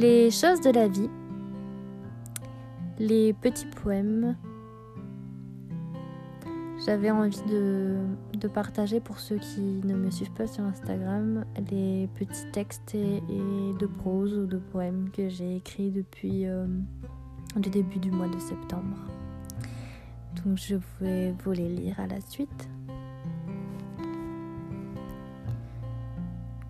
Les choses de la vie, les petits poèmes. J'avais envie de, partager pour ceux qui ne me suivent pas sur Instagram les petits textes et, de prose ou de poèmes que j'ai écrits depuis euh, le début du mois de septembre. Donc je vais vous les lire à la suite.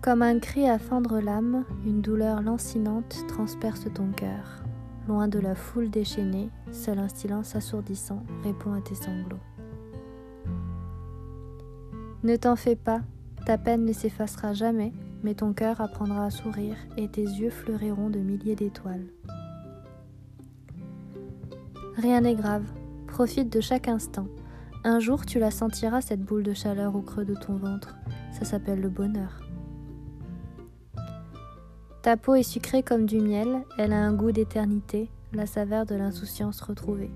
Comme un cri à fendre l'âme, une douleur lancinante transperce ton cœur. Loin de la foule déchaînée, seul un silence assourdissant répond à tes sanglots. Ne t'en fais pas, ta peine ne s'effacera jamais, mais ton cœur apprendra à sourire et tes yeux fleuriront de milliers d'étoiles. Rien n'est grave, profite de chaque instant. Un jour tu la sentiras cette boule de chaleur au creux de ton ventre, ça s'appelle le bonheur. Ta peau est sucrée comme du miel, elle a un goût d'éternité, la saveur de l'insouciance retrouvée.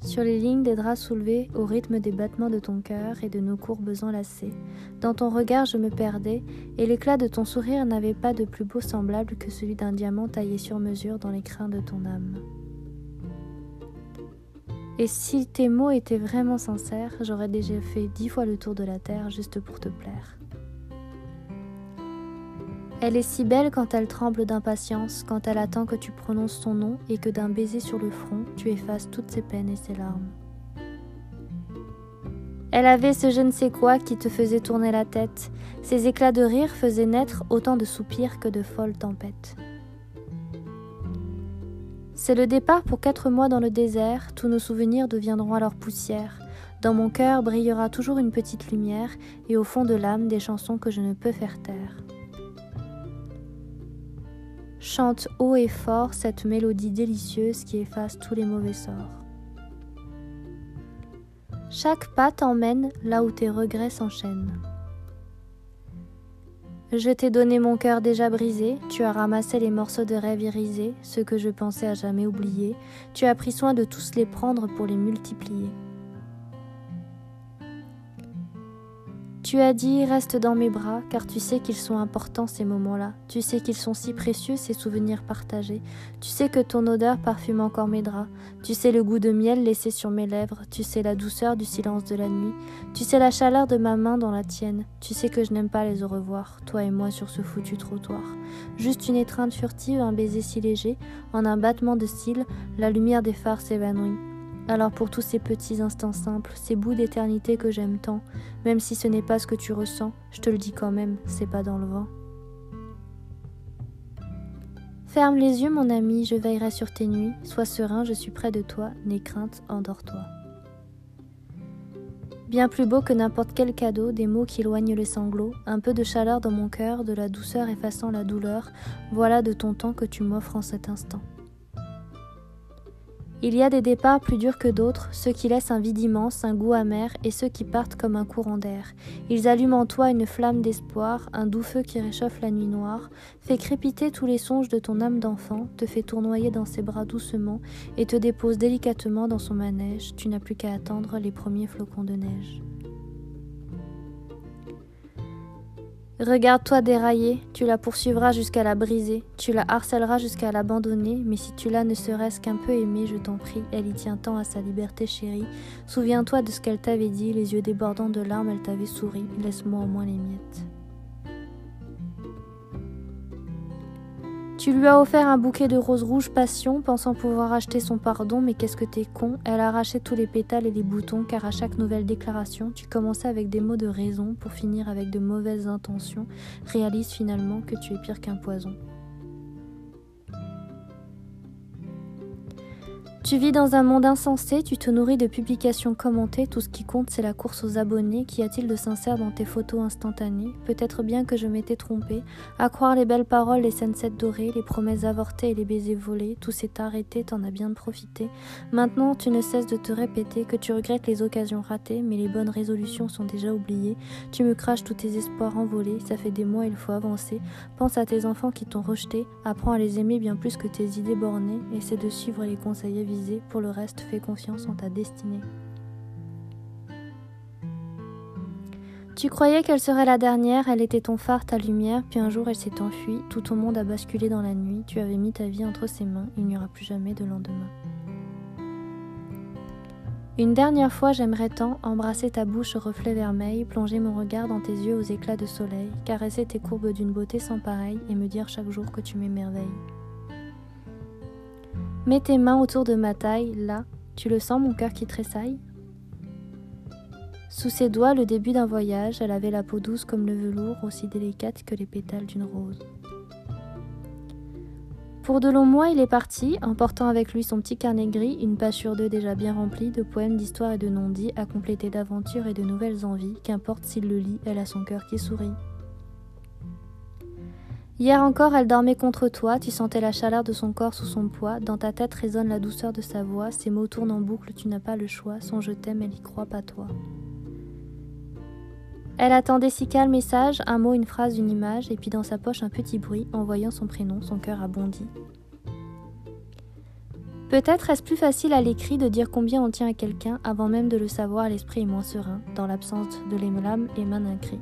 Sur les lignes des draps soulevés au rythme des battements de ton cœur et de nos courbes enlacées, dans ton regard je me perdais, et l'éclat de ton sourire n'avait pas de plus beau semblable que celui d'un diamant taillé sur mesure dans les crins de ton âme. Et si tes mots étaient vraiment sincères, j'aurais déjà fait dix fois le tour de la terre juste pour te plaire. Elle est si belle quand elle tremble d'impatience, quand elle attend que tu prononces son nom et que d'un baiser sur le front, tu effaces toutes ses peines et ses larmes. Elle avait ce je ne sais quoi qui te faisait tourner la tête. Ses éclats de rire faisaient naître autant de soupirs que de folles tempêtes. C'est le départ pour quatre mois dans le désert, tous nos souvenirs deviendront alors poussière. Dans mon cœur brillera toujours une petite lumière, et au fond de l'âme des chansons que je ne peux faire taire chante haut et fort cette mélodie délicieuse qui efface tous les mauvais sorts. Chaque pas t'emmène là où tes regrets s'enchaînent. Je t'ai donné mon cœur déjà brisé, tu as ramassé les morceaux de rêve irisés, ceux que je pensais à jamais oublier, tu as pris soin de tous les prendre pour les multiplier. Tu as dit reste dans mes bras, car tu sais qu'ils sont importants ces moments-là. Tu sais qu'ils sont si précieux ces souvenirs partagés. Tu sais que ton odeur parfume encore mes draps. Tu sais le goût de miel laissé sur mes lèvres. Tu sais la douceur du silence de la nuit. Tu sais la chaleur de ma main dans la tienne. Tu sais que je n'aime pas les au revoir, toi et moi sur ce foutu trottoir. Juste une étreinte furtive, un baiser si léger, en un battement de cils, la lumière des phares s'évanouit. Alors pour tous ces petits instants simples, ces bouts d'éternité que j'aime tant, même si ce n'est pas ce que tu ressens, je te le dis quand même, c'est pas dans le vent. Ferme les yeux mon ami, je veillerai sur tes nuits, sois serein, je suis près de toi, n'aie crainte, endors-toi. Bien plus beau que n'importe quel cadeau, des mots qui éloignent les sanglots, un peu de chaleur dans mon cœur, de la douceur effaçant la douleur, voilà de ton temps que tu m'offres en cet instant. Il y a des départs plus durs que d'autres, ceux qui laissent un vide immense, un goût amer, et ceux qui partent comme un courant d'air. Ils allument en toi une flamme d'espoir, un doux feu qui réchauffe la nuit noire, fait crépiter tous les songes de ton âme d'enfant, te fait tournoyer dans ses bras doucement, et te dépose délicatement dans son manège. Tu n'as plus qu'à attendre les premiers flocons de neige. Regarde-toi dérailler, tu la poursuivras jusqu'à la briser, tu la harcèleras jusqu'à l'abandonner, mais si tu l'as ne serait-ce qu'un peu aimée, je t'en prie, elle y tient tant à sa liberté chérie. Souviens-toi de ce qu'elle t'avait dit, les yeux débordants de larmes, elle t'avait souri, laisse-moi au moins les miettes. Tu lui as offert un bouquet de roses rouges passion, pensant pouvoir acheter son pardon, mais qu'est-ce que t'es con? Elle a arraché tous les pétales et les boutons, car à chaque nouvelle déclaration, tu commençais avec des mots de raison pour finir avec de mauvaises intentions. Réalise finalement que tu es pire qu'un poison. Tu vis dans un monde insensé, tu te nourris de publications commentées, tout ce qui compte c'est la course aux abonnés, qu'y a-t-il de sincère dans tes photos instantanées? Peut-être bien que je m'étais trompée, à croire les belles paroles, les sunsets dorées, les promesses avortées et les baisers volés, tout s'est arrêté, t'en as bien profité. Maintenant tu ne cesses de te répéter que tu regrettes les occasions ratées, mais les bonnes résolutions sont déjà oubliées, tu me craches tous tes espoirs envolés, ça fait des mois il faut avancer, pense à tes enfants qui t'ont rejeté, apprends à les aimer bien plus que tes idées bornées, essaie de suivre les conseils pour le reste, fais confiance en ta destinée. Tu croyais qu'elle serait la dernière, elle était ton phare, ta lumière, puis un jour elle s'est enfuie, tout ton monde a basculé dans la nuit, tu avais mis ta vie entre ses mains, il n'y aura plus jamais de lendemain. Une dernière fois, j'aimerais tant embrasser ta bouche au reflet vermeil, plonger mon regard dans tes yeux aux éclats de soleil, caresser tes courbes d'une beauté sans pareille et me dire chaque jour que tu m'émerveilles. Mets tes mains autour de ma taille, là, tu le sens mon cœur qui tressaille Sous ses doigts, le début d'un voyage, elle avait la peau douce comme le velours, aussi délicate que les pétales d'une rose. Pour de longs mois, il est parti, emportant avec lui son petit carnet gris, une page sur deux déjà bien remplie de poèmes, d'histoires et de non-dits, à compléter d'aventures et de nouvelles envies, qu'importe s'il le lit, elle a son cœur qui sourit. Hier encore, elle dormait contre toi, tu sentais la chaleur de son corps sous son poids, dans ta tête résonne la douceur de sa voix, ses mots tournent en boucle, tu n'as pas le choix, son je t'aime, elle y croit pas toi. Elle attendait si calme message, un mot, une phrase, une image, et puis dans sa poche un petit bruit, en voyant son prénom, son cœur a bondi. Peut-être est-ce plus facile à l'écrit de dire combien on tient à quelqu'un avant même de le savoir, l'esprit est moins serein, dans l'absence de l'âme, émane un cri.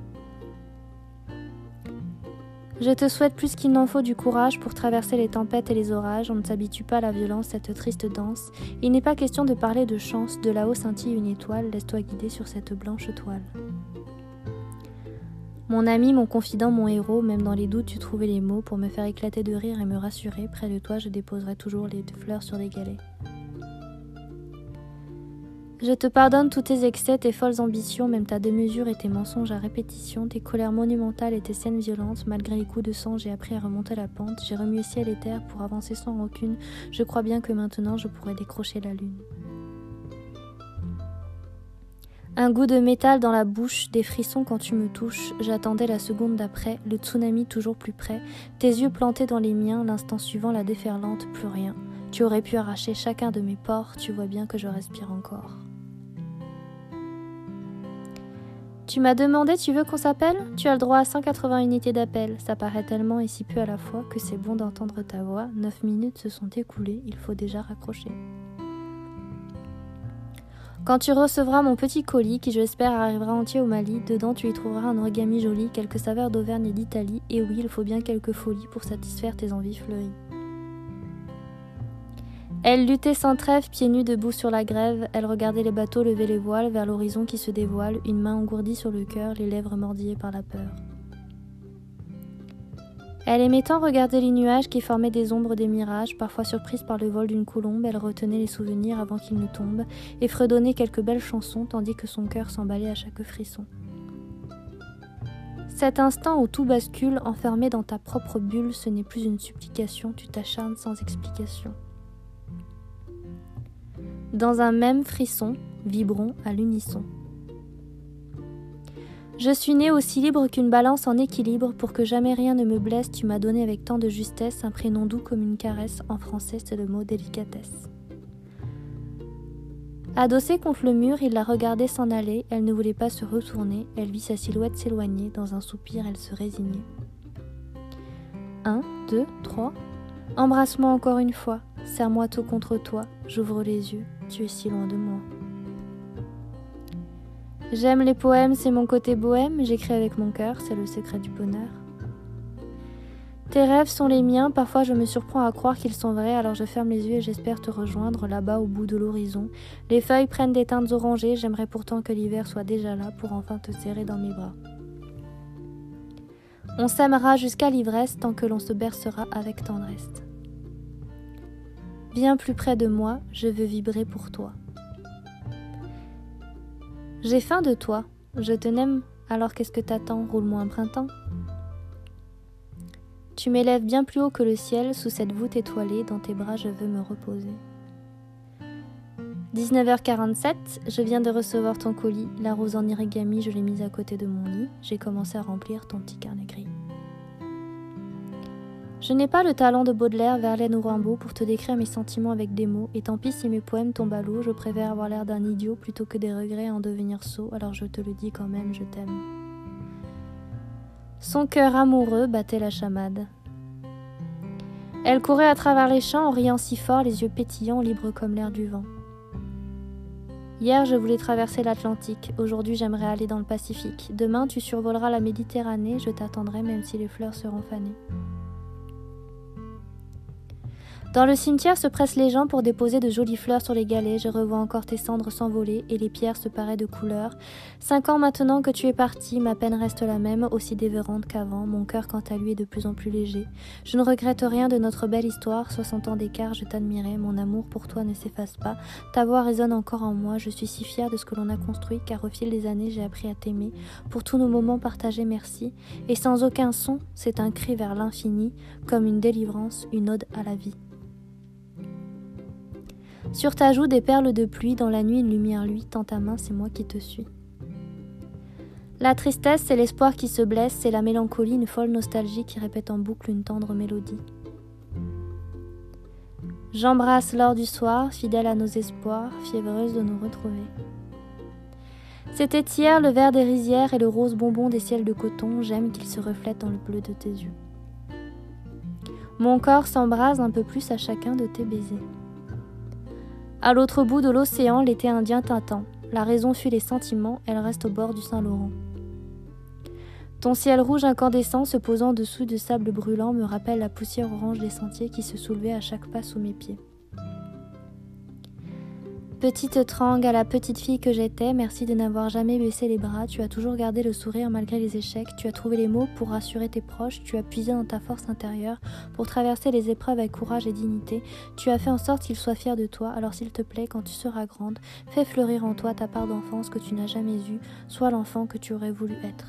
Je te souhaite plus qu'il n'en faut du courage pour traverser les tempêtes et les orages. On ne s'habitue pas à la violence, cette triste danse. Il n'est pas question de parler de chance. De là-haut scintille une étoile. Laisse-toi guider sur cette blanche toile. Mon ami, mon confident, mon héros, même dans les doutes, tu trouvais les mots pour me faire éclater de rire et me rassurer. Près de toi, je déposerai toujours les fleurs sur des galets. Je te pardonne tous tes excès, tes folles ambitions, même ta démesure et tes mensonges à répétition, tes colères monumentales et tes scènes violentes. Malgré les coups de sang, j'ai appris à remonter la pente. J'ai remué ciel et terre pour avancer sans rancune. Je crois bien que maintenant je pourrais décrocher la lune. Un goût de métal dans la bouche, des frissons quand tu me touches. J'attendais la seconde d'après, le tsunami toujours plus près. Tes yeux plantés dans les miens, l'instant suivant la déferlante, plus rien. Tu aurais pu arracher chacun de mes pores, tu vois bien que je respire encore. Tu m'as demandé tu veux qu'on s'appelle? Tu as le droit à 180 unités d'appel. Ça paraît tellement et si peu à la fois que c'est bon d'entendre ta voix. Neuf minutes se sont écoulées, il faut déjà raccrocher. Quand tu recevras mon petit colis, qui j'espère arrivera entier au Mali, dedans tu y trouveras un origami joli, quelques saveurs d'Auvergne et d'Italie, et oui, il faut bien quelques folies pour satisfaire tes envies fleuries. Elle luttait sans trêve, pieds nus debout sur la grève, elle regardait les bateaux lever les voiles vers l'horizon qui se dévoile, une main engourdie sur le cœur, les lèvres mordillées par la peur. Elle aimait tant regarder les nuages qui formaient des ombres des mirages, parfois surprise par le vol d'une colombe, elle retenait les souvenirs avant qu'ils ne tombent, et fredonnait quelques belles chansons tandis que son cœur s'emballait à chaque frisson. Cet instant où tout bascule, enfermé dans ta propre bulle, ce n'est plus une supplication, tu t'acharnes sans explication. Dans un même frisson, vibrons à l'unisson. Je suis né aussi libre qu'une balance en équilibre, pour que jamais rien ne me blesse, tu m'as donné avec tant de justesse un prénom doux comme une caresse, en français c'est le mot délicatesse. Adossée contre le mur, il la regardait s'en aller, elle ne voulait pas se retourner, elle vit sa silhouette s'éloigner, dans un soupir elle se résignait. Un, deux, trois. Embrasse-moi encore une fois, serre-moi tout contre toi, j'ouvre les yeux, tu es si loin de moi. J'aime les poèmes, c'est mon côté bohème, j'écris avec mon cœur, c'est le secret du bonheur. Tes rêves sont les miens, parfois je me surprends à croire qu'ils sont vrais, alors je ferme les yeux et j'espère te rejoindre là-bas au bout de l'horizon. Les feuilles prennent des teintes orangées, j'aimerais pourtant que l'hiver soit déjà là pour enfin te serrer dans mes bras. On s'aimera jusqu'à l'ivresse tant que l'on se bercera avec tendresse. Bien plus près de moi, je veux vibrer pour toi. J'ai faim de toi, je te n'aime, alors qu'est-ce que t'attends Roule-moi un printemps? Tu m'élèves bien plus haut que le ciel, sous cette voûte étoilée, dans tes bras je veux me reposer. 19h47, je viens de recevoir ton colis, la rose en irigami, je l'ai mise à côté de mon lit, j'ai commencé à remplir ton petit carnet gris. Je n'ai pas le talent de Baudelaire, Verlaine ou Rimbaud pour te décrire mes sentiments avec des mots, et tant pis si mes poèmes tombent à l'eau, je préfère avoir l'air d'un idiot plutôt que des regrets à en devenir sot, alors je te le dis quand même, je t'aime. Son cœur amoureux battait la chamade. Elle courait à travers les champs en riant si fort, les yeux pétillants, libres comme l'air du vent. Hier, je voulais traverser l'Atlantique. Aujourd'hui, j'aimerais aller dans le Pacifique. Demain, tu survoleras la Méditerranée. Je t'attendrai même si les fleurs seront fanées. Dans le cimetière se pressent les gens pour déposer de jolies fleurs sur les galets. Je revois encore tes cendres s'envoler et les pierres se paraient de couleur. Cinq ans maintenant que tu es parti, ma peine reste la même, aussi dévérante qu'avant. Mon cœur, quant à lui, est de plus en plus léger. Je ne regrette rien de notre belle histoire. Soixante ans d'écart, je t'admirais. Mon amour pour toi ne s'efface pas. Ta voix résonne encore en moi. Je suis si fière de ce que l'on a construit, car au fil des années, j'ai appris à t'aimer. Pour tous nos moments partagés, merci. Et sans aucun son, c'est un cri vers l'infini, comme une délivrance, une ode à la vie. Sur ta joue des perles de pluie, dans la nuit une lumière lui, tend ta main, c'est moi qui te suis. La tristesse, c'est l'espoir qui se blesse, c'est la mélancolie, une folle nostalgie qui répète en boucle une tendre mélodie. J'embrasse l'or du soir, fidèle à nos espoirs, fiévreuse de nous retrouver. C'était hier le vert des rizières et le rose bonbon des ciels de coton, j'aime qu'il se reflète dans le bleu de tes yeux. Mon corps s'embrase un peu plus à chacun de tes baisers. À l'autre bout de l'océan, l'été indien t'attend. La raison fuit les sentiments, elle reste au bord du Saint-Laurent. Ton ciel rouge incandescent se posant dessous de sable brûlant me rappelle la poussière orange des sentiers qui se soulevaient à chaque pas sous mes pieds. Petite trang à la petite fille que j'étais, merci de n'avoir jamais baissé les bras, tu as toujours gardé le sourire malgré les échecs, tu as trouvé les mots pour rassurer tes proches, tu as puisé dans ta force intérieure pour traverser les épreuves avec courage et dignité, tu as fait en sorte qu'ils soient fiers de toi, alors s'il te plaît, quand tu seras grande, fais fleurir en toi ta part d'enfance que tu n'as jamais eue, sois l'enfant que tu aurais voulu être.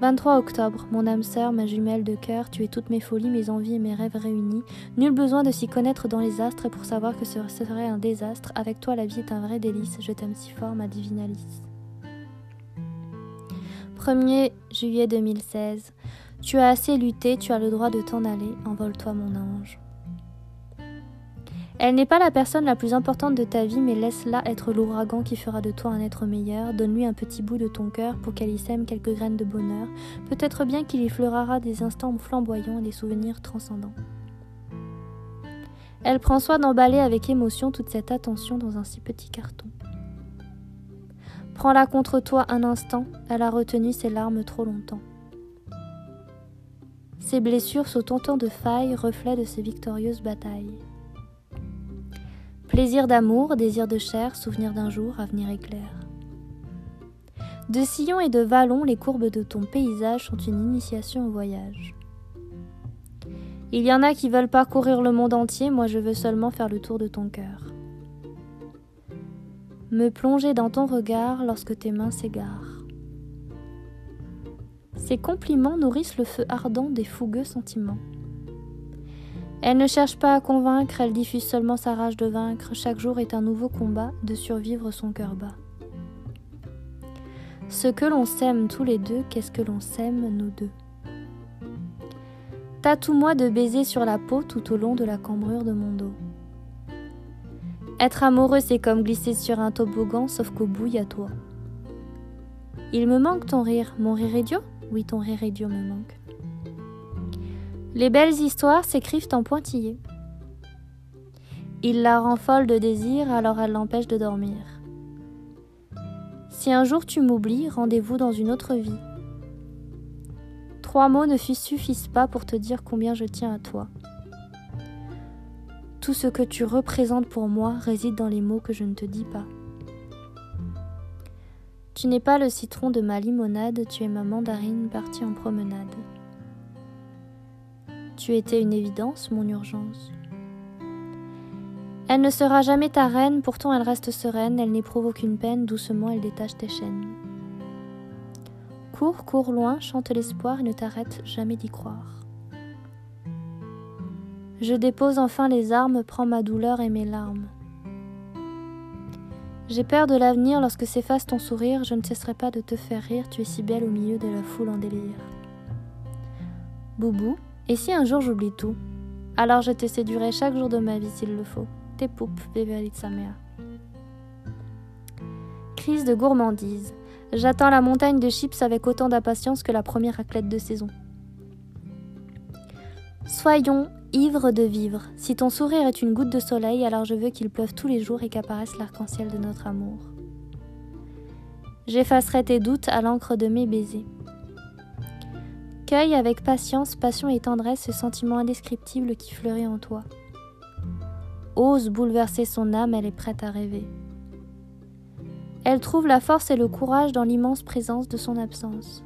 23 octobre, mon âme sœur, ma jumelle de cœur, tu es toutes mes folies, mes envies et mes rêves réunis. Nul besoin de s'y connaître dans les astres pour savoir que ce serait un désastre. Avec toi, la vie est un vrai délice. Je t'aime si fort, ma divine Alice. 1er juillet 2016. Tu as assez lutté, tu as le droit de t'en aller. Envole-toi, mon ange. Elle n'est pas la personne la plus importante de ta vie, mais laisse-la être l'ouragan qui fera de toi un être meilleur. Donne-lui un petit bout de ton cœur pour qu'elle y sème quelques graines de bonheur. Peut-être bien qu'il y fleurira des instants flamboyants et des souvenirs transcendants. Elle prend soin d'emballer avec émotion toute cette attention dans un si petit carton. Prends-la contre toi un instant, elle a retenu ses larmes trop longtemps. Ses blessures sont autant de failles, reflets de ses victorieuses batailles. Plaisir d'amour, désir de chair, souvenir d'un jour, avenir éclair. De sillons et de vallons, les courbes de ton paysage sont une initiation au voyage. Il y en a qui veulent parcourir le monde entier, moi je veux seulement faire le tour de ton cœur. Me plonger dans ton regard lorsque tes mains s'égarent. Ces compliments nourrissent le feu ardent des fougueux sentiments. Elle ne cherche pas à convaincre, elle diffuse seulement sa rage de vaincre. Chaque jour est un nouveau combat, de survivre son cœur bas. Ce que l'on sème tous les deux, qu'est-ce que l'on sème nous deux? Tatoue-moi de baisers sur la peau tout au long de la cambrure de mon dos. Être amoureux, c'est comme glisser sur un toboggan, sauf qu'au bout, y a toi. Il me manque ton rire. Mon rire idiot? Oui, ton rire idiot me manque. Les belles histoires s'écrivent en pointillés. Il la rend folle de désir, alors elle l'empêche de dormir. Si un jour tu m'oublies, rendez-vous dans une autre vie. Trois mots ne suffisent pas pour te dire combien je tiens à toi. Tout ce que tu représentes pour moi réside dans les mots que je ne te dis pas. Tu n'es pas le citron de ma limonade, tu es ma mandarine partie en promenade. Tu étais une évidence, mon urgence. Elle ne sera jamais ta reine, pourtant elle reste sereine, elle n'éprouve aucune peine, doucement elle détache tes chaînes. Cours, cours loin, chante l'espoir et ne t'arrête jamais d'y croire. Je dépose enfin les armes, prends ma douleur et mes larmes. J'ai peur de l'avenir lorsque s'efface ton sourire, je ne cesserai pas de te faire rire, tu es si belle au milieu de la foule en délire. Boubou, et si un jour j'oublie tout Alors je te séduirai chaque jour de ma vie s'il le faut. Tes poupes, Beverly Samea. Crise de gourmandise. J'attends la montagne de chips avec autant d'impatience que la première raclette de saison. Soyons ivres de vivre. Si ton sourire est une goutte de soleil, alors je veux qu'il pleuve tous les jours et qu'apparaisse l'arc-en-ciel de notre amour. J'effacerai tes doutes à l'encre de mes baisers. Cueille avec patience, passion et tendresse ce sentiment indescriptible qui fleurit en toi. Ose bouleverser son âme, elle est prête à rêver. Elle trouve la force et le courage dans l'immense présence de son absence.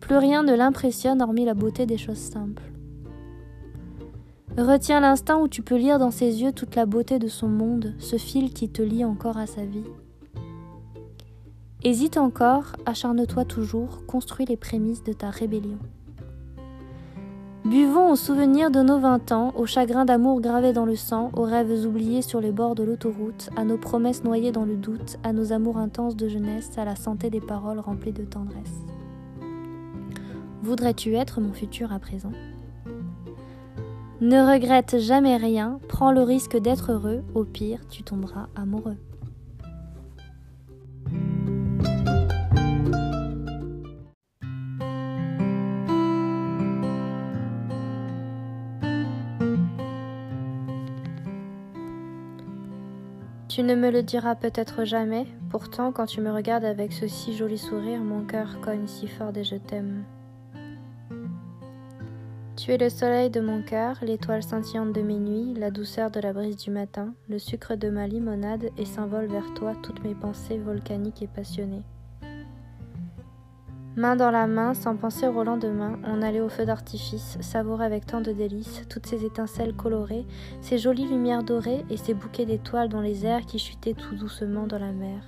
Plus rien ne l'impressionne hormis la beauté des choses simples. Retiens l'instant où tu peux lire dans ses yeux toute la beauté de son monde, ce fil qui te lie encore à sa vie. Hésite encore, acharne-toi toujours, construis les prémices de ta rébellion. Buvons au souvenir de nos vingt ans, aux chagrins d'amour gravés dans le sang, aux rêves oubliés sur les bords de l'autoroute, à nos promesses noyées dans le doute, à nos amours intenses de jeunesse, à la santé des paroles remplies de tendresse. Voudrais-tu être mon futur à présent? Ne regrette jamais rien, prends le risque d'être heureux, au pire tu tomberas amoureux. Tu ne me le diras peut-être jamais, pourtant quand tu me regardes avec ce si joli sourire, mon cœur cogne si fort et je t'aime. Tu es le soleil de mon cœur, l'étoile scintillante de mes nuits, la douceur de la brise du matin, le sucre de ma limonade, et s'envolent vers toi toutes mes pensées volcaniques et passionnées. Main dans la main, sans penser au lendemain, on allait au feu d'artifice, savourer avec tant de délices toutes ces étincelles colorées, ces jolies lumières dorées et ces bouquets d'étoiles dans les airs qui chutaient tout doucement dans la mer.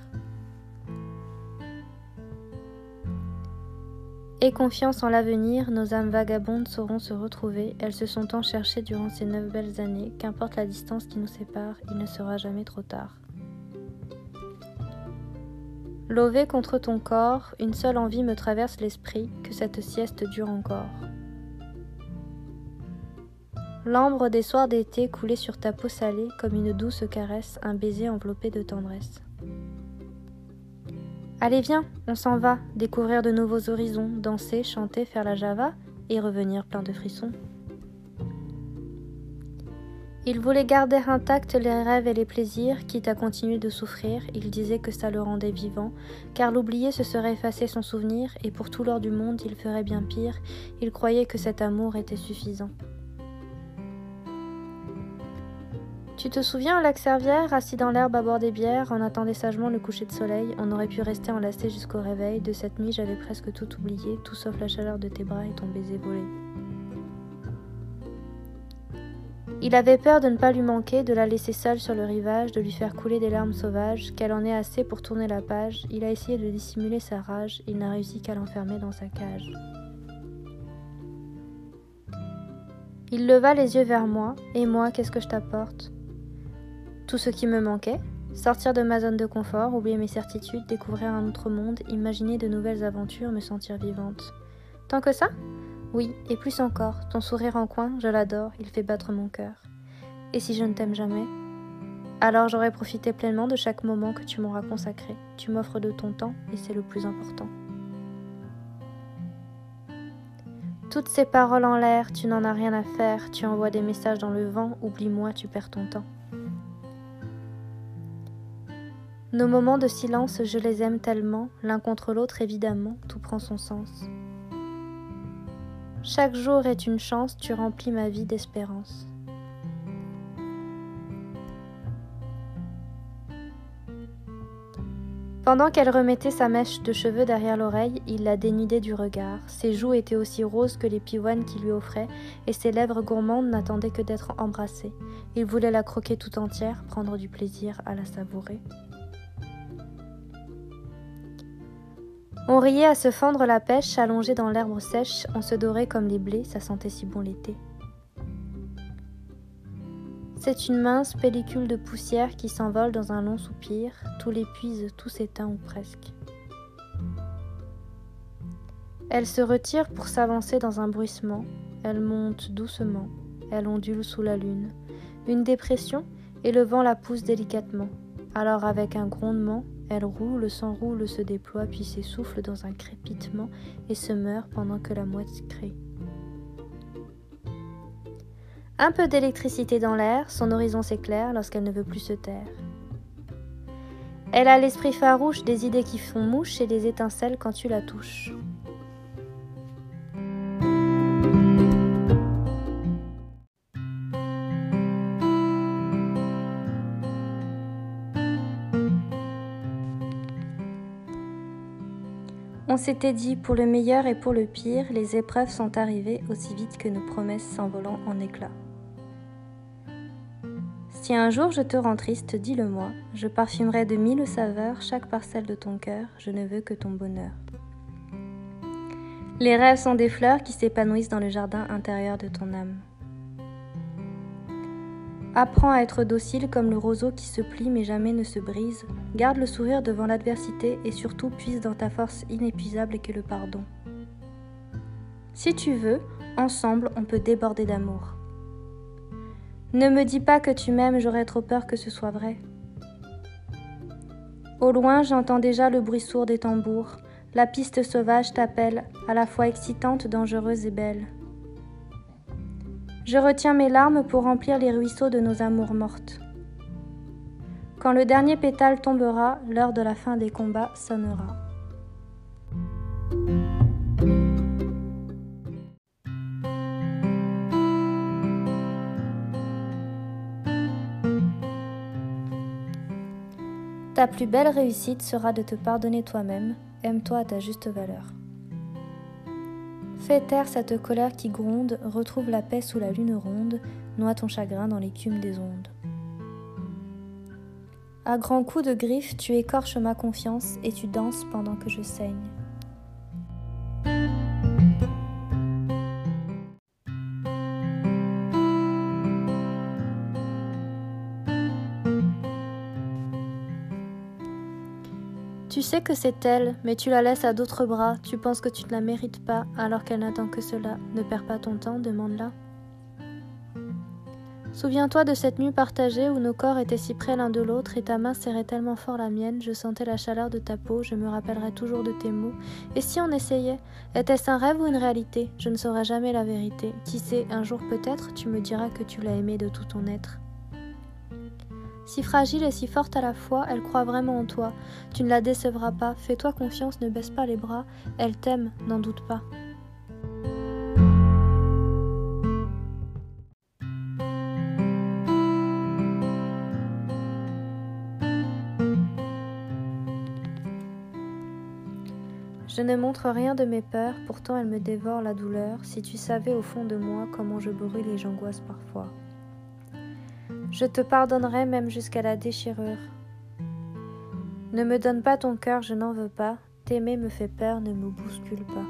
Et confiance en l'avenir, nos âmes vagabondes sauront se retrouver. Elles se sont tant cherchées durant ces neuf belles années, qu'importe la distance qui nous sépare, il ne sera jamais trop tard. Lové contre ton corps, une seule envie me traverse l'esprit, que cette sieste dure encore. L'ambre des soirs d'été coulait sur ta peau salée comme une douce caresse, un baiser enveloppé de tendresse. Allez, viens, on s'en va, découvrir de nouveaux horizons, danser, chanter, faire la java et revenir plein de frissons. Il voulait garder intacts les rêves et les plaisirs, quitte à continuer de souffrir, il disait que ça le rendait vivant, car l'oublier ce serait effacer son souvenir, et pour tout l'or du monde il ferait bien pire, il croyait que cet amour était suffisant. Tu te souviens au lac Servière, assis dans l'herbe à bord des bières, en attendait sagement le coucher de soleil, on aurait pu rester enlacé jusqu'au réveil, de cette nuit j'avais presque tout oublié, tout sauf la chaleur de tes bras et ton baiser volé. Il avait peur de ne pas lui manquer, de la laisser seule sur le rivage, de lui faire couler des larmes sauvages, qu'elle en ait assez pour tourner la page. Il a essayé de dissimuler sa rage, il n'a réussi qu'à l'enfermer dans sa cage. Il leva les yeux vers moi, et moi, qu'est-ce que je t'apporte? Tout ce qui me manquait, sortir de ma zone de confort, oublier mes certitudes, découvrir un autre monde, imaginer de nouvelles aventures, me sentir vivante. Tant que ça? Oui, et plus encore, ton sourire en coin, je l'adore, il fait battre mon cœur. Et si je ne t'aime jamais? Alors j'aurais profité pleinement de chaque moment que tu m'auras consacré. Tu m'offres de ton temps, et c'est le plus important. Toutes ces paroles en l'air, tu n'en as rien à faire, tu envoies des messages dans le vent, oublie-moi, tu perds ton temps. Nos moments de silence, je les aime tellement, l'un contre l'autre évidemment, tout prend son sens. Chaque jour est une chance, tu remplis ma vie d'espérance. Pendant qu'elle remettait sa mèche de cheveux derrière l'oreille, il la dénudait du regard. Ses joues étaient aussi roses que les pivoines qu'il lui offrait, et ses lèvres gourmandes n'attendaient que d'être embrassées. Il voulait la croquer tout entière, prendre du plaisir à la savourer. On riait à se fendre la pêche, allongé dans l'herbe sèche, on se dorait comme les blés, ça sentait si bon l'été. C'est une mince pellicule de poussière qui s'envole dans un long soupir, tout l'épuise, tout s'éteint ou presque. Elle se retire pour s'avancer dans un bruissement, elle monte doucement, elle ondule sous la lune. Une dépression, et le vent la pousse délicatement. Alors avec un grondement, elle roule, s'enroule, se déploie, puis s'essouffle dans un crépitement et se meurt pendant que la mouette crée. Un peu d'électricité dans l'air, son horizon s'éclaire lorsqu'elle ne veut plus se taire. Elle a l'esprit farouche des idées qui font mouche et des étincelles quand tu la touches. S'était dit, pour le meilleur et pour le pire, les épreuves sont arrivées aussi vite que nos promesses s'envolant en éclats. Si un jour je te rends triste, dis-le-moi, je parfumerai de mille saveurs chaque parcelle de ton cœur, je ne veux que ton bonheur. Les rêves sont des fleurs qui s'épanouissent dans le jardin intérieur de ton âme. Apprends à être docile comme le roseau qui se plie mais jamais ne se brise. Garde le sourire devant l'adversité et surtout puise dans ta force inépuisable qu'est le pardon. Si tu veux, ensemble, on peut déborder d'amour. Ne me dis pas que tu m'aimes, j'aurais trop peur que ce soit vrai. Au loin, j'entends déjà le bruit sourd des tambours. La piste sauvage t'appelle, à la fois excitante, dangereuse et belle. Je retiens mes larmes pour remplir les ruisseaux de nos amours mortes. Quand le dernier pétale tombera, l'heure de la fin des combats sonnera. Ta plus belle réussite sera de te pardonner toi-même, aime-toi à ta juste valeur. Fais taire cette colère qui gronde, retrouve la paix sous la lune ronde, noie ton chagrin dans l'écume des ondes. À grands coups de griffes, tu écorches ma confiance et tu danses pendant que je saigne. Tu sais que c'est elle, mais tu la laisses à d'autres bras, tu penses que tu ne la mérites pas, alors qu'elle n'attend que cela. Ne perds pas ton temps, demande-la. Souviens-toi de cette nuit partagée où nos corps étaient si près l'un de l'autre et ta main serrait tellement fort la mienne, je sentais la chaleur de ta peau, je me rappellerai toujours de tes mots. Et si on essayait? Était-ce un rêve ou une réalité? Je ne saurais jamais la vérité. Qui sait, un jour peut-être, tu me diras que tu l'as aimée de tout ton être. Si fragile et si forte à la fois, elle croit vraiment en toi. Tu ne la décevras pas, fais-toi confiance, ne baisse pas les bras, elle t'aime, n'en doute pas. Je ne montre rien de mes peurs, pourtant elle me dévore la douleur. Si tu savais au fond de moi comment je brûle et j'angoisse parfois. Je te pardonnerai même jusqu'à la déchirure. Ne me donne pas ton cœur, je n'en veux pas. T'aimer me fait peur, ne me bouscule pas.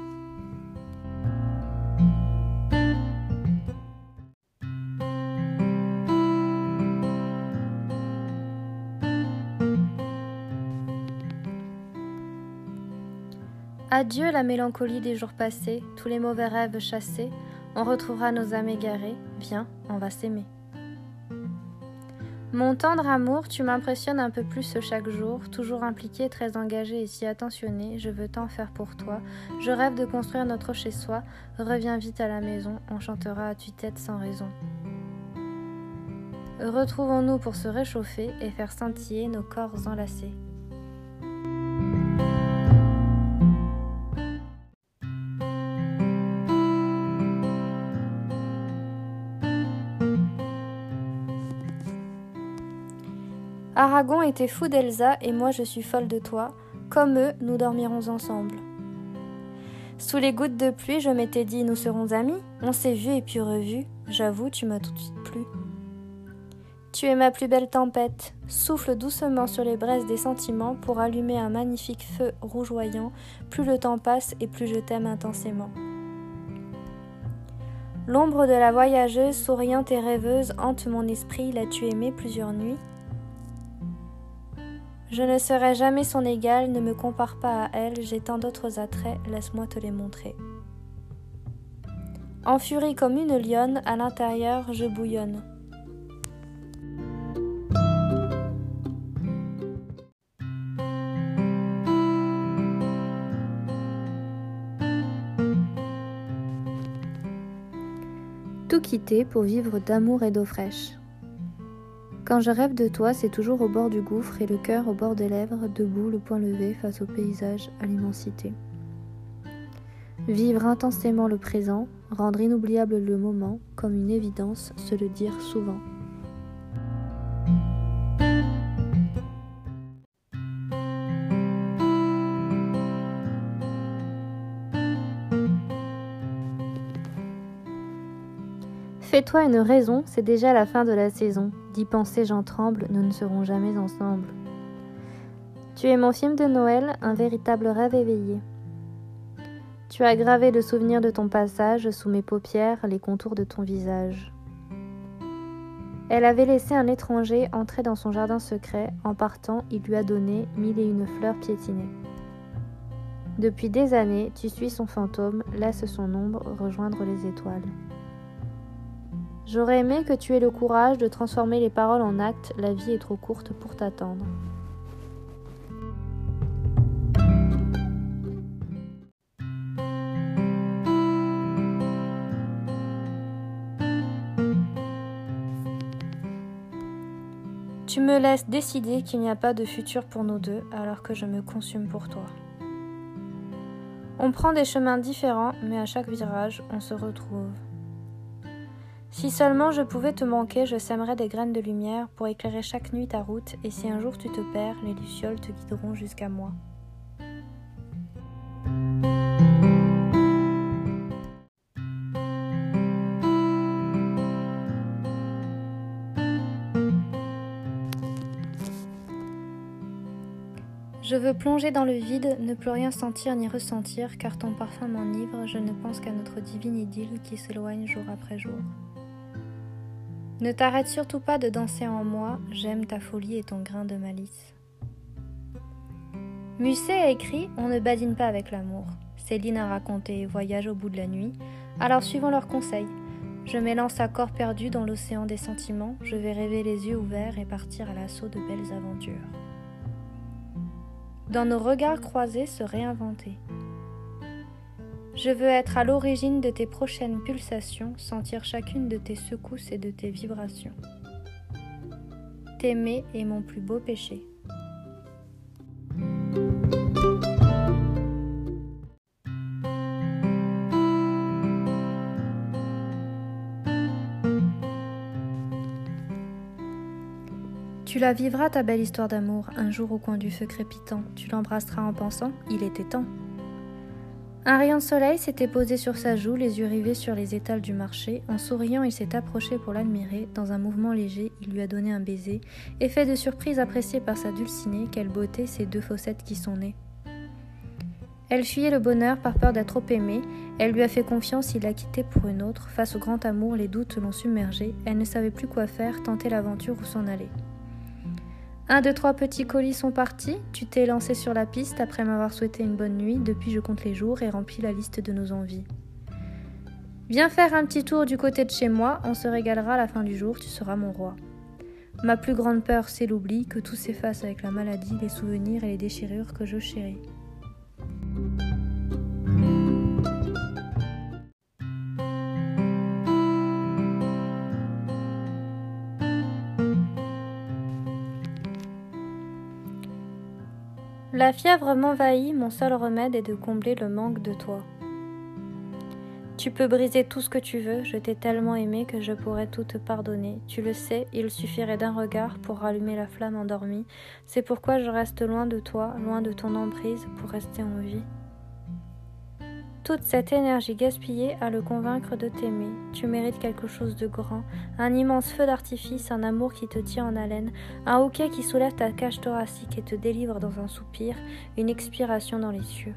Adieu la mélancolie des jours passés, tous les mauvais rêves chassés, on retrouvera nos âmes égarées, viens, on va s'aimer. Mon tendre amour, tu m'impressionnes un peu plus chaque jour, toujours impliqué, très engagé et si attentionné, je veux tant faire pour toi, je rêve de construire notre chez-soi, reviens vite à la maison, on chantera à tue-tête sans raison. Retrouvons-nous pour se réchauffer et faire scintiller nos corps enlacés. Aragon était fou d'Elsa et moi je suis folle de toi. Comme eux, nous dormirons ensemble. Sous les gouttes de pluie, je m'étais dit nous serons amis. On s'est vu et puis revu. J'avoue, tu m'as tout de suite plu. Tu es ma plus belle tempête. Souffle doucement sur les braises des sentiments pour allumer un magnifique feu rougeoyant. Plus le temps passe et plus je t'aime intensément. L'ombre de la voyageuse, souriante et rêveuse, hante mon esprit. L'as-tu aimé plusieurs nuits? Je ne serai jamais son égal, ne me compare pas à elle, j'ai tant d'autres attraits, laisse-moi te les montrer. En furie comme une lionne, à l'intérieur je bouillonne. Tout quitter pour vivre d'amour et d'eau fraîche. Quand je rêve de toi, c'est toujours au bord du gouffre et le cœur au bord des lèvres, debout, le poing levé face au paysage, à l'immensité. Vivre intensément le présent, rendre inoubliable le moment, comme une évidence, se le dire souvent. Fais-toi une raison, c'est déjà la fin de la saison. D'y penser, j'en tremble, nous ne serons jamais ensemble. Tu es mon film de Noël, un véritable rêve éveillé. Tu as gravé le souvenir de ton passage sous mes paupières, les contours de ton visage. Elle avait laissé un étranger entrer dans son jardin secret. En partant, il lui a donné mille et une fleurs piétinées. Depuis des années, tu suis son fantôme, laisse son ombre rejoindre les étoiles. J'aurais aimé que tu aies le courage de transformer les paroles en actes, la vie est trop courte pour t'attendre. Tu me laisses décider qu'il n'y a pas de futur pour nous deux alors que je me consume pour toi. On prend des chemins différents, mais à chaque virage, on se retrouve. Si seulement je pouvais te manquer, je sèmerais des graines de lumière pour éclairer chaque nuit ta route, et si un jour tu te perds, les lucioles te guideront jusqu'à moi. Je veux plonger dans le vide, ne plus rien sentir ni ressentir, car ton parfum m'enivre, je ne pense qu'à notre divine idylle qui s'éloigne jour après jour. Ne t'arrête surtout pas de danser en moi, j'aime ta folie et ton grain de malice. Musset a écrit On ne badine pas avec l'amour. Céline a raconté Voyage au bout de la nuit. Alors suivons leurs conseils. Je m'élance à corps perdu dans l'océan des sentiments, je vais rêver les yeux ouverts et partir à l'assaut de belles aventures. Dans nos regards croisés se réinventer. Je veux être à l'origine de tes prochaines pulsations, sentir chacune de tes secousses et de tes vibrations. T'aimer est mon plus beau péché. Tu la vivras ta belle histoire d'amour, un jour au coin du feu crépitant. Tu l'embrasseras en pensant, il était temps. Un rayon de soleil s'était posé sur sa joue, les yeux rivés sur les étals du marché. En souriant, il s'est approché pour l'admirer. Dans un mouvement léger, il lui a donné un baiser. Effet de surprise apprécié par sa dulcinée, quelle beauté ces deux fossettes qui sont nées. Elle fuyait le bonheur par peur d'être trop aimée. Elle lui a fait confiance, il l'a quittée pour une autre. Face au grand amour, les doutes l'ont submergée. Elle ne savait plus quoi faire, tenter l'aventure ou s'en aller. Un, deux, trois petits colis sont partis. Tu t'es lancé sur la piste après m'avoir souhaité une bonne nuit. Depuis, je compte les jours et remplis la liste de nos envies. Viens faire un petit tour du côté de chez moi. On se régalera à la fin du jour. Tu seras mon roi. Ma plus grande peur, c'est l'oubli, que tout s'efface avec la maladie, les souvenirs et les déchirures que je chéris. La fièvre m'envahit, mon seul remède est de combler le manque de toi. Tu peux briser tout ce que tu veux, je t'ai tellement aimé que je pourrais tout te pardonner. Tu le sais, il suffirait d'un regard pour rallumer la flamme endormie. C'est pourquoi je reste loin de toi, loin de ton emprise, pour rester en vie. Toute cette énergie gaspillée à le convaincre de t'aimer. Tu mérites quelque chose de grand, un immense feu d'artifice, un amour qui te tient en haleine, un hoquet qui soulève ta cage thoracique et te délivre dans un soupir, une expiration dans les cieux.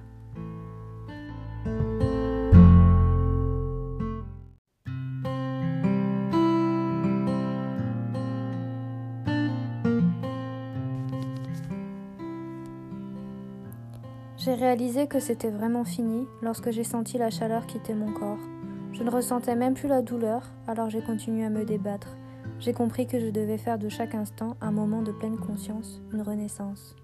J'ai réalisé que c'était vraiment fini lorsque j'ai senti la chaleur quitter mon corps. Je ne ressentais même plus la douleur, alors j'ai continué à me débattre. J'ai compris que je devais faire de chaque instant un moment de pleine conscience, une renaissance.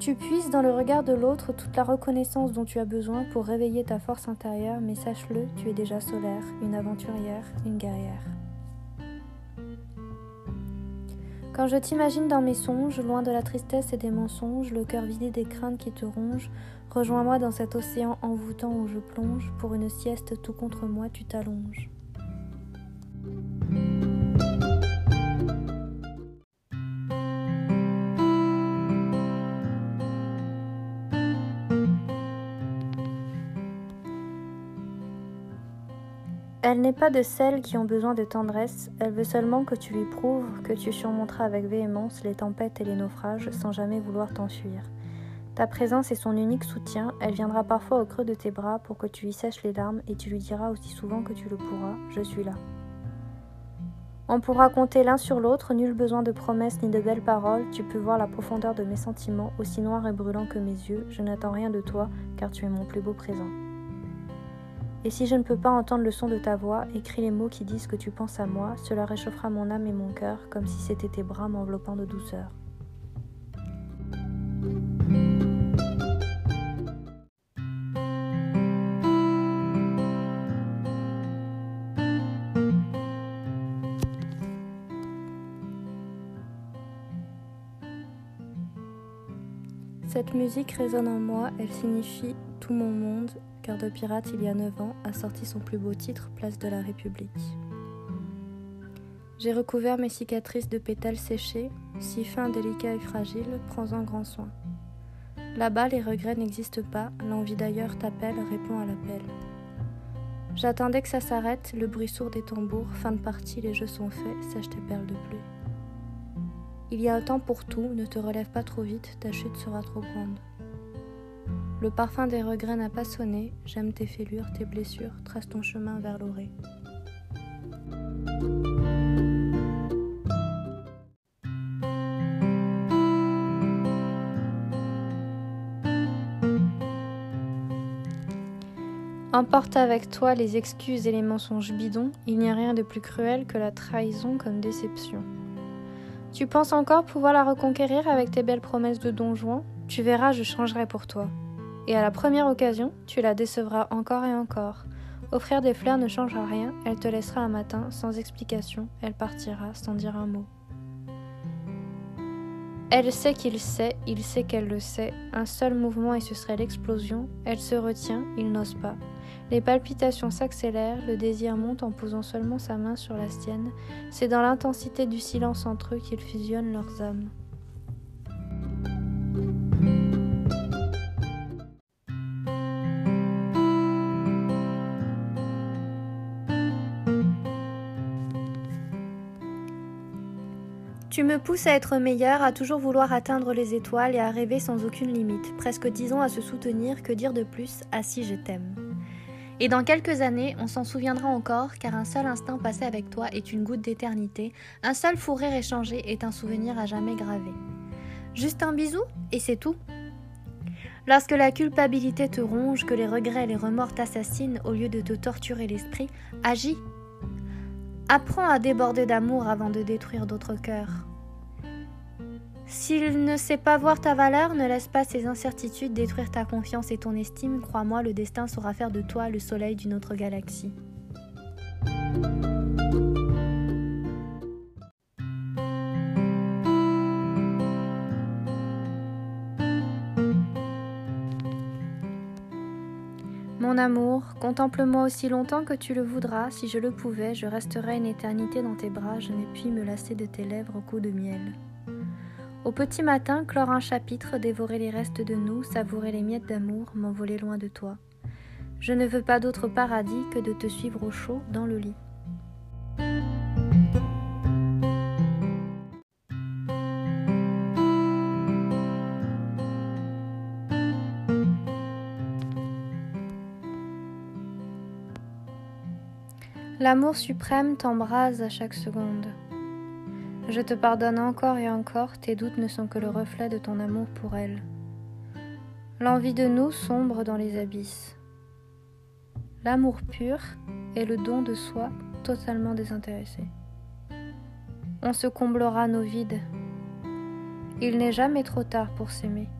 Tu puisses dans le regard de l'autre toute la reconnaissance dont tu as besoin pour réveiller ta force intérieure, mais sache-le, tu es déjà solaire, une aventurière, une guerrière. Quand je t'imagine dans mes songes, loin de la tristesse et des mensonges, le cœur vidé des craintes qui te rongent, rejoins-moi dans cet océan envoûtant où je plonge, pour une sieste tout contre moi tu t'allonges. Elle n'est pas de celles qui ont besoin de tendresse, elle veut seulement que tu lui prouves que tu surmonteras avec véhémence les tempêtes et les naufrages sans jamais vouloir t'enfuir. Ta présence est son unique soutien, elle viendra parfois au creux de tes bras pour que tu lui sèches les larmes et tu lui diras aussi souvent que tu le pourras, je suis là. On pourra compter l'un sur l'autre, nul besoin de promesses ni de belles paroles, tu peux voir la profondeur de mes sentiments, aussi noirs et brûlants que mes yeux, je n'attends rien de toi, car tu es mon plus beau présent. Et si je ne peux pas entendre le son de ta voix, écris les mots qui disent que tu penses à moi, cela réchauffera mon âme et mon cœur comme si c'était tes bras m'enveloppant de douceur. Cette musique résonne en moi, elle signifie tout mon monde, Cœur de pirate, il y a 9 ans, a sorti son plus beau titre, Place de la République. J'ai recouvert mes cicatrices de pétales séchés, si fin, délicat et fragile, prends-en grand soin. Là-bas, les regrets n'existent pas, l'envie d'ailleurs t'appelle, répond à l'appel. J'attendais que ça s'arrête, le bruit sourd des tambours, fin de partie, les jeux sont faits, sèche tes perles de pluie. Il y a un temps pour tout, ne te relève pas trop vite, ta chute sera trop grande. Le parfum des regrets n'a pas sonné, j'aime tes fêlures, tes blessures, trace ton chemin vers l'orée. Emporte avec toi les excuses et les mensonges bidons, il n'y a rien de plus cruel que la trahison comme déception. Tu penses encore pouvoir la reconquérir avec tes belles promesses de Don Juan? Tu verras, je changerai pour toi. Et à la première occasion, tu la décevras encore et encore. Offrir des fleurs ne changera rien, elle te laissera un matin sans explication, elle partira sans dire un mot. Elle sait qu'il sait, il sait qu'elle le sait, un seul mouvement et ce serait l'explosion, elle se retient, il n'ose pas. Les palpitations s'accélèrent, le désir monte en posant seulement sa main sur la sienne. C'est dans l'intensité du silence entre eux qu'ils fusionnent leurs âmes. Tu me pousses à être meilleur, à toujours vouloir atteindre les étoiles et à rêver sans aucune limite. Presque dix ans à se soutenir, que dire de plus Ah si, je t'aime. Et dans quelques années, on s'en souviendra encore, car un seul instant passé avec toi est une goutte d'éternité, un seul fou échangé est un souvenir à jamais gravé. Juste un bisou, et c'est tout. Lorsque la culpabilité te ronge, que les regrets et les remords t'assassinent, au lieu de te torturer l'esprit, agis. Apprends à déborder d'amour avant de détruire d'autres cœurs. S'il ne sait pas voir ta valeur, ne laisse pas ses incertitudes détruire ta confiance et ton estime. Crois-moi, le destin saura faire de toi le soleil d'une autre galaxie. Mon amour, contemple-moi aussi longtemps que tu le voudras. Si je le pouvais, je resterais une éternité dans tes bras. Je n'ai puis me lasser de tes lèvres au coup de miel. Au petit matin, clore un chapitre, dévorer les restes de nous, savourer les miettes d'amour, m'envoler loin de toi. Je ne veux pas d'autre paradis que de te suivre au chaud dans le lit. L'amour suprême t'embrase à chaque seconde. Je te pardonne encore et encore, tes doutes ne sont que le reflet de ton amour pour elle. L'envie de nous sombre dans les abysses. L'amour pur est le don de soi totalement désintéressé. On se comblera nos vides. Il n'est jamais trop tard pour s'aimer.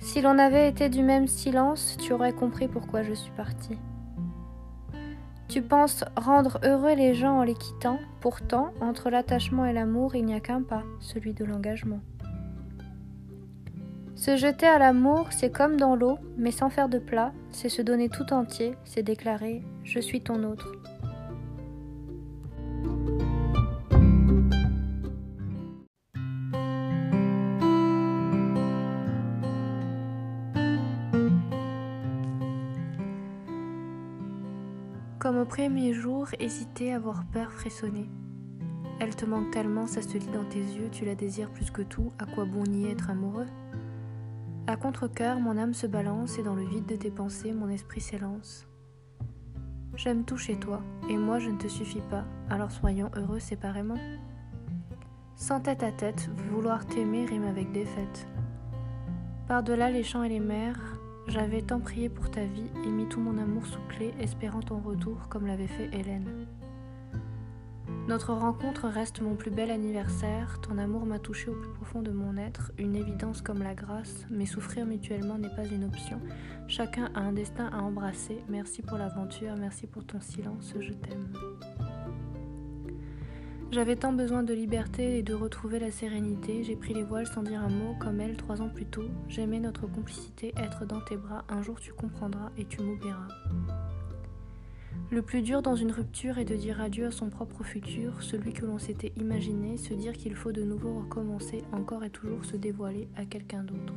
Si l'on avait été du même silence, tu aurais compris pourquoi je suis partie. Tu penses rendre heureux les gens en les quittant, pourtant, entre l'attachement et l'amour, il n'y a qu'un pas, celui de l'engagement. Se jeter à l'amour, c'est comme dans l'eau, mais sans faire de plat, c'est se donner tout entier, c'est déclarer ⁇ Je suis ton autre ⁇ premier jour, hésiter, avoir peur, frissonner. Elle te manque tellement, ça se lit dans tes yeux, tu la désires plus que tout, à quoi bon nier être amoureux? À contre-coeur, mon âme se balance et dans le vide de tes pensées, mon esprit s'élance. J'aime tout chez toi, et moi je ne te suffis pas, alors soyons heureux séparément. Sans tête à tête, vouloir t'aimer rime avec défaite. Par-delà les champs et les mers, j'avais tant prié pour ta vie et mis tout mon amour sous clé, espérant ton retour comme l'avait fait Hélène. Notre rencontre reste mon plus bel anniversaire, ton amour m'a touché au plus profond de mon être, une évidence comme la grâce, mais souffrir mutuellement n'est pas une option. Chacun a un destin à embrasser, merci pour l'aventure, merci pour ton silence, je t'aime. J'avais tant besoin de liberté et de retrouver la sérénité, j'ai pris les voiles sans dire un mot, comme elle trois ans plus tôt. J'aimais notre complicité, être dans tes bras, un jour tu comprendras et tu m'oublieras. Le plus dur dans une rupture est de dire adieu à son propre futur, celui que l'on s'était imaginé, se dire qu'il faut de nouveau recommencer, encore et toujours se dévoiler à quelqu'un d'autre.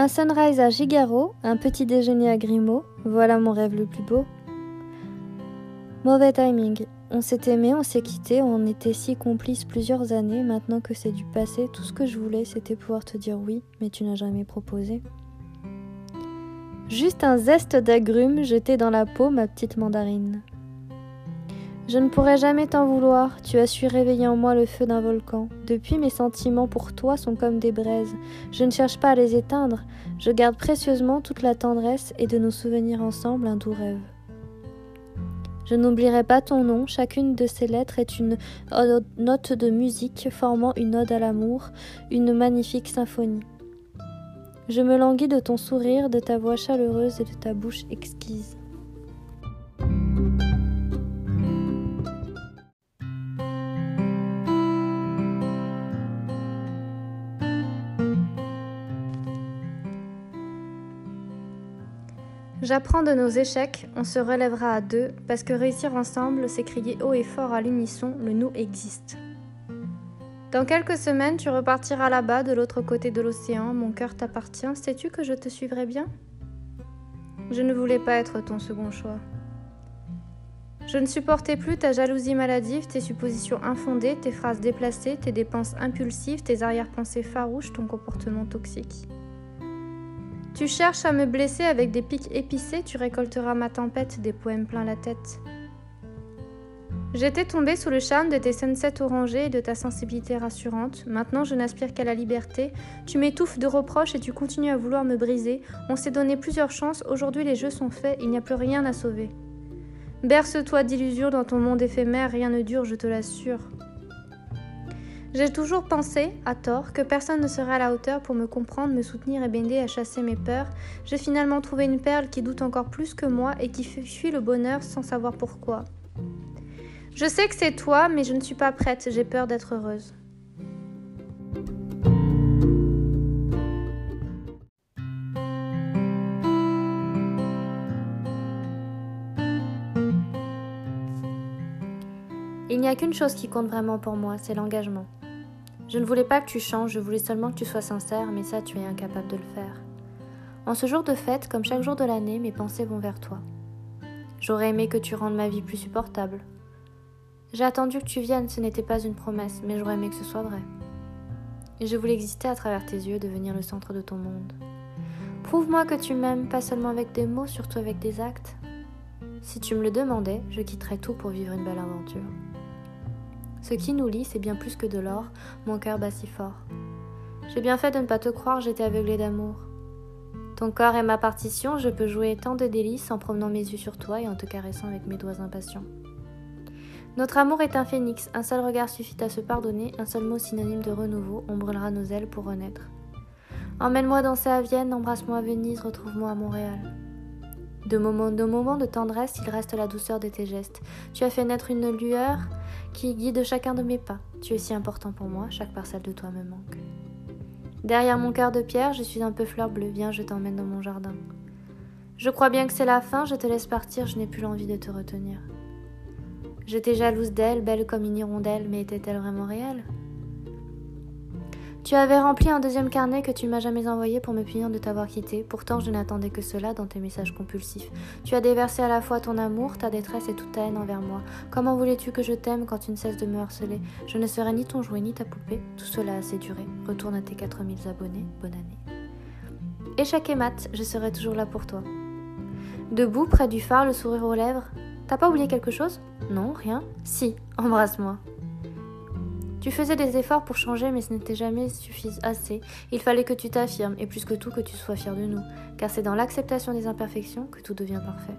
Un sunrise à Gigaro, un petit déjeuner à Grimaud, voilà mon rêve le plus beau. Mauvais timing. On s'est aimé, on s'est quitté, on était si complices plusieurs années. Maintenant que c'est du passé, tout ce que je voulais, c'était pouvoir te dire oui, mais tu n'as jamais proposé. Juste un zeste d'agrumes jeté dans la peau, ma petite mandarine. Je ne pourrai jamais t'en vouloir, tu as su réveiller en moi le feu d'un volcan. Depuis, mes sentiments pour toi sont comme des braises. Je ne cherche pas à les éteindre, je garde précieusement toute la tendresse et de nos souvenirs ensemble un doux rêve. Je n'oublierai pas ton nom, chacune de ces lettres est une note de musique formant une ode à l'amour, une magnifique symphonie. Je me languis de ton sourire, de ta voix chaleureuse et de ta bouche exquise. J'apprends de nos échecs, on se relèvera à deux, parce que réussir ensemble, c'est crier haut et fort à l'unisson, le nous existe. Dans quelques semaines, tu repartiras là-bas, de l'autre côté de l'océan, mon cœur t'appartient, sais-tu que je te suivrai bien? Je ne voulais pas être ton second choix. Je ne supportais plus ta jalousie maladive, tes suppositions infondées, tes phrases déplacées, tes dépenses impulsives, tes arrière-pensées farouches, ton comportement toxique. Tu cherches à me blesser avec des pics épicés, tu récolteras ma tempête, des poèmes plein la tête. J'étais tombée sous le charme de tes sunsets orangés et de ta sensibilité rassurante. Maintenant, je n'aspire qu'à la liberté. Tu m'étouffes de reproches et tu continues à vouloir me briser. On s'est donné plusieurs chances. Aujourd'hui, les jeux sont faits. Il n'y a plus rien à sauver. Berce-toi d'illusions dans ton monde éphémère. Rien ne dure, je te l'assure. J'ai toujours pensé, à tort, que personne ne serait à la hauteur pour me comprendre, me soutenir et m'aider à chasser mes peurs. J'ai finalement trouvé une perle qui doute encore plus que moi et qui fuit le bonheur sans savoir pourquoi. Je sais que c'est toi, mais je ne suis pas prête, j'ai peur d'être heureuse. Il n'y a qu'une chose qui compte vraiment pour moi, c'est l'engagement. Je ne voulais pas que tu changes, je voulais seulement que tu sois sincère, mais ça, tu es incapable de le faire. En ce jour de fête, comme chaque jour de l'année, mes pensées vont vers toi. J'aurais aimé que tu rendes ma vie plus supportable. J'ai attendu que tu viennes, ce n'était pas une promesse, mais j'aurais aimé que ce soit vrai. Et je voulais exister à travers tes yeux, devenir le centre de ton monde. Prouve-moi que tu m'aimes, pas seulement avec des mots, surtout avec des actes. Si tu me le demandais, je quitterais tout pour vivre une belle aventure. Ce qui nous lie, c'est bien plus que de l'or, mon cœur bat si fort. J'ai bien fait de ne pas te croire, j'étais aveuglée d'amour. Ton corps est ma partition, je peux jouer tant de délices en promenant mes yeux sur toi et en te caressant avec mes doigts impatients. Notre amour est un phénix, un seul regard suffit à se pardonner, un seul mot synonyme de renouveau, on brûlera nos ailes pour renaître. Emmène-moi danser à Vienne, embrasse-moi à Venise, retrouve-moi à Montréal. De moments, de moments de tendresse, il reste la douceur de tes gestes. Tu as fait naître une lueur qui guide chacun de mes pas. Tu es si important pour moi, chaque parcelle de toi me manque. Derrière mon cœur de pierre, je suis un peu fleur bleue, viens, je t'emmène dans mon jardin. Je crois bien que c'est la fin, je te laisse partir, je n'ai plus l'envie de te retenir. J'étais jalouse d'elle, belle comme une hirondelle, mais était-elle vraiment réelle? Tu avais rempli un deuxième carnet que tu m'as jamais envoyé pour me punir de t'avoir quitté. Pourtant, je n'attendais que cela dans tes messages compulsifs. Tu as déversé à la fois ton amour, ta détresse et toute ta haine envers moi. Comment voulais-tu que je t'aime quand tu ne cesses de me harceler? Je ne serai ni ton jouet ni ta poupée. Tout cela a assez duré. Retourne à tes 4000 abonnés. Bonne année. Échec et mat, je serai toujours là pour toi. Debout, près du phare, le sourire aux lèvres, T'as pas oublié quelque chose? Non, rien? Si, embrasse-moi. Tu faisais des efforts pour changer, mais ce n'était jamais suffisant assez. Il fallait que tu t'affirmes, et plus que tout que tu sois fier de nous, car c'est dans l'acceptation des imperfections que tout devient parfait.